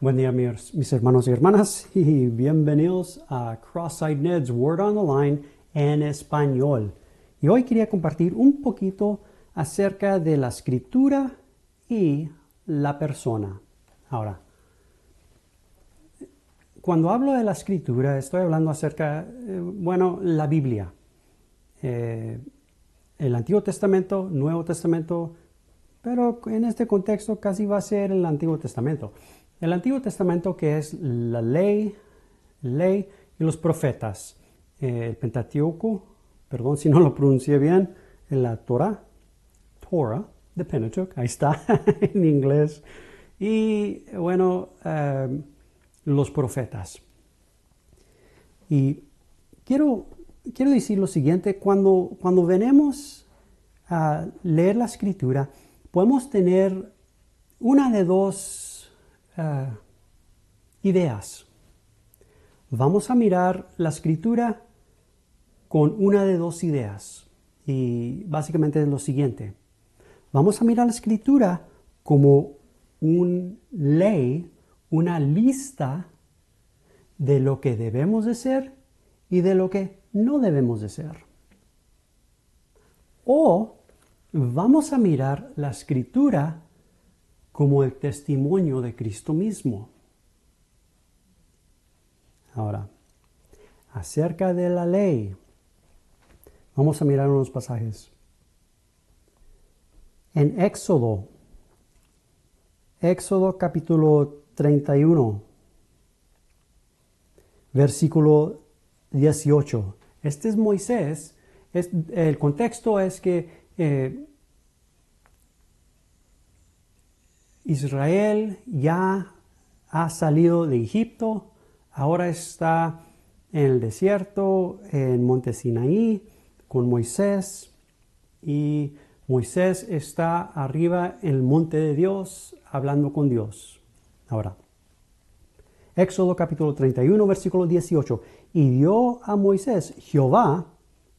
Buen día mis, mis hermanos y hermanas y bienvenidos a Cross-Eyed Ned's Word on the Line en español. Y hoy quería compartir un poquito acerca de la escritura y la persona. Ahora, cuando hablo de la escritura estoy hablando acerca, eh, bueno, la Biblia. Eh, el Antiguo Testamento, Nuevo Testamento, pero en este contexto casi va a ser el Antiguo Testamento. El Antiguo Testamento que es la ley, ley y los profetas. el Pentateuco, perdón si no lo pronuncié bien, en la Torah, Torah, the Pentateuch, ahí está en inglés. Y bueno, em, los profetas. Y quiero, quiero decir lo siguiente, cuando, cuando venimos a leer la escritura, podemos tener una de dos eh, ideas. Vamos a mirar la escritura con una de dos ideas. Y básicamente es lo siguiente. Vamos a mirar la escritura como una ley, una lista de lo que debemos de ser y de lo que no debemos de ser. O vamos a mirar la escritura como el testimonio de Cristo mismo. Ahora, acerca de la ley, vamos a mirar unos pasajes. En Éxodo, Éxodo capítulo 31, versículo 18. Este es Moisés. el contexto es que eh, Israel ya ha salido de Egipto, ahora está en el desierto, en Monte Sinaí, con Moisés, y Moisés está arriba en el monte de Dios, hablando con Dios. Ahora, Éxodo capítulo 31, versículo 18. Y dio a Moisés, Jehová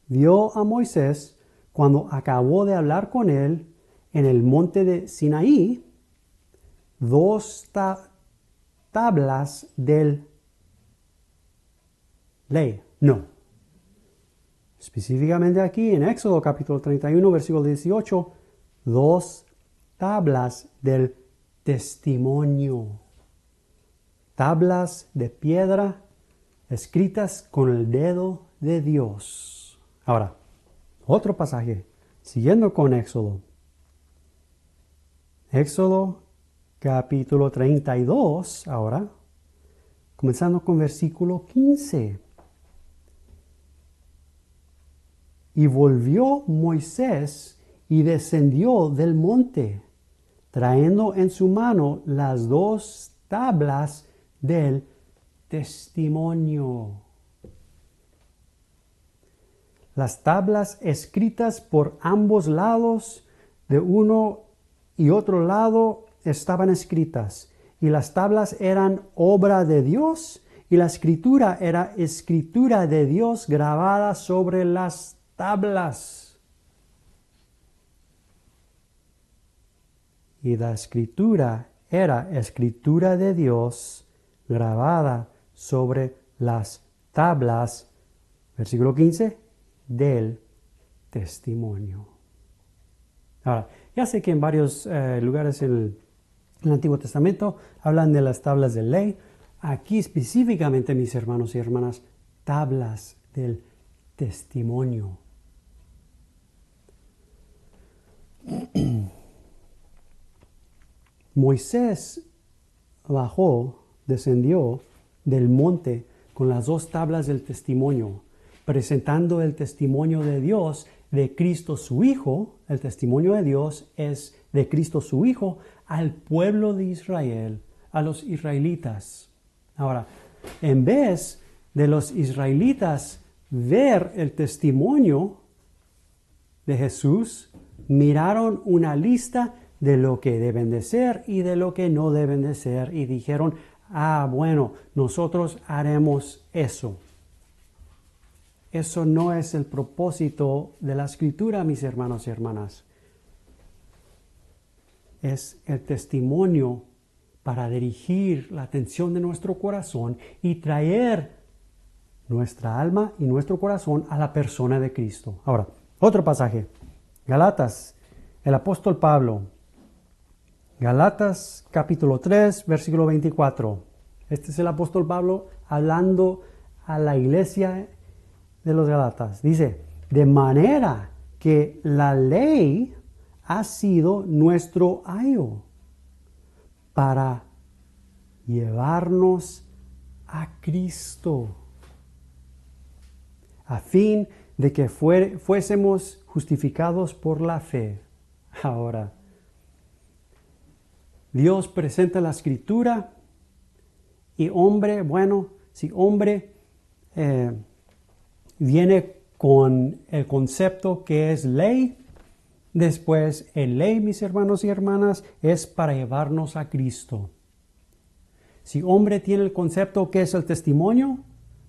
dio a Moisés cuando acabó de hablar con él en el monte de Sinaí, dos tablas del ley. No. Específicamente aquí en Éxodo capítulo 31, versículo 18, dos tablas del testimonio. Tablas de piedra escritas con el dedo de Dios. Ahora, otro pasaje, siguiendo con Éxodo. Éxodo capítulo 32, ahora, comenzando con versículo 15. Y volvió Moisés y descendió del monte, trayendo en su mano las dos tablas del testimonio las tablas escritas por ambos lados de uno y otro lado estaban escritas y las tablas eran obra de Dios y la escritura era escritura de Dios grabada sobre las tablas. Y la escritura era escritura de Dios grabada sobre las tablas. Versículo 15 del testimonio. Ahora, ya sé que en varios eh, lugares en el, Antiguo Testamento hablan de las tablas de ley. Aquí específicamente, mis hermanos y hermanas, tablas del testimonio. Moisés bajó, descendió del monte con las dos tablas del testimonio presentando el testimonio de Dios de Cristo su Hijo, el testimonio de Dios es de Cristo su Hijo al pueblo de Israel, a los israelitas. Ahora, en vez de los israelitas ver el testimonio de Jesús, miraron una lista de lo que deben de ser y de lo que no deben de ser y dijeron, ah, bueno, nosotros haremos eso. Eso no es el propósito de la escritura, mis hermanos y hermanas. Es el testimonio para dirigir la atención de nuestro corazón y traer nuestra alma y nuestro corazón a la persona de Cristo. Ahora, otro pasaje. Galatas, el apóstol Pablo. Galatas capítulo 3, versículo 24. Este es el apóstol Pablo hablando a la iglesia de los Galatas. Dice, de manera que la ley ha sido nuestro ayo para llevarnos a Cristo, a fin de que fuésemos justificados por la fe. Ahora, Dios presenta la escritura y hombre, bueno, si hombre eh, viene con el concepto que es ley, después el ley, mis hermanos y hermanas, es para llevarnos a Cristo. Si hombre tiene el concepto que es el testimonio,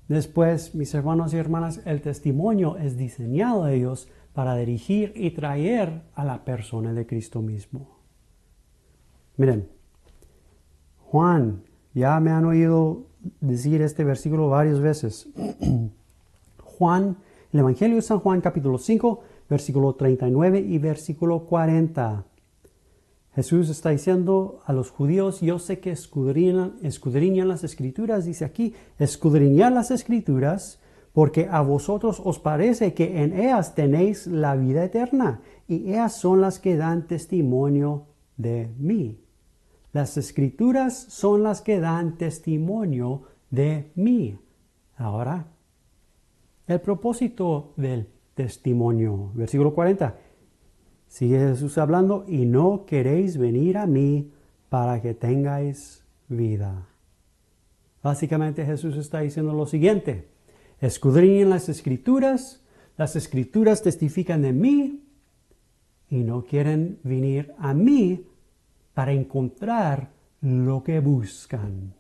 después, mis hermanos y hermanas, el testimonio es diseñado de Dios para dirigir y traer a la persona de Cristo mismo. Miren, Juan, ya me han oído decir este versículo varias veces. Juan, el Evangelio de San Juan capítulo 5, versículo 39 y versículo 40. Jesús está diciendo a los judíos, yo sé que escudriñan, escudriñan las escrituras, dice aquí, escudriñar las escrituras, porque a vosotros os parece que en ellas tenéis la vida eterna, y ellas son las que dan testimonio de mí. Las escrituras son las que dan testimonio de mí. Ahora, el propósito del testimonio, versículo 40, Sigue Jesús hablando, y no queréis venir a mí para que tengáis vida. Básicamente Jesús está diciendo lo siguiente, escudriñen las escrituras, las escrituras testifican de mí y no quieren venir a mí para encontrar lo que buscan.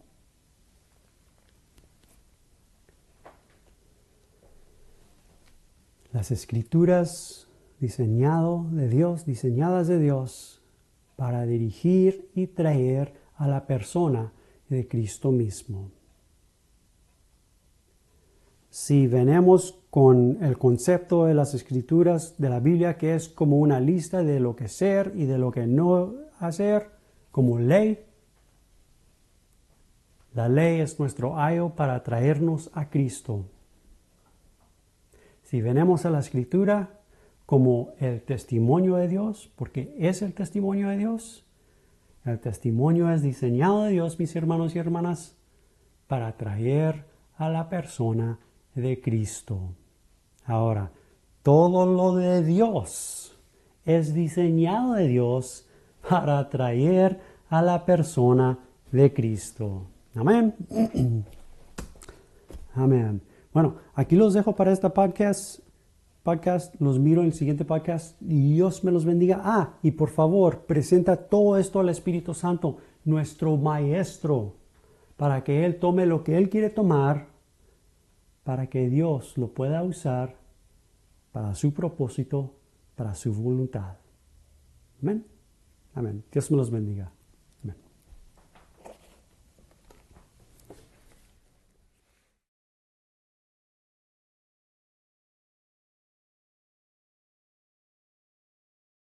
Las escrituras diseñado de Dios, diseñadas de Dios para dirigir y traer a la persona de Cristo mismo. Si venemos con el concepto de las escrituras de la Biblia, que es como una lista de lo que ser y de lo que no hacer, como ley, la ley es nuestro ayo para traernos a Cristo. Si venemos a la escritura, como el testimonio de Dios, porque es el testimonio de Dios. El testimonio es diseñado de Dios, mis hermanos y hermanas, para atraer a la persona de Cristo. Ahora, todo lo de Dios es diseñado de Dios para atraer a la persona de Cristo. Amén. Amén. Bueno, aquí los dejo para esta podcast podcast, los miro en el siguiente podcast. Dios me los bendiga. Ah, y por favor, presenta todo esto al Espíritu Santo, nuestro Maestro, para que Él tome lo que Él quiere tomar, para que Dios lo pueda usar para su propósito, para su voluntad. Amén. Amén. Dios me los bendiga.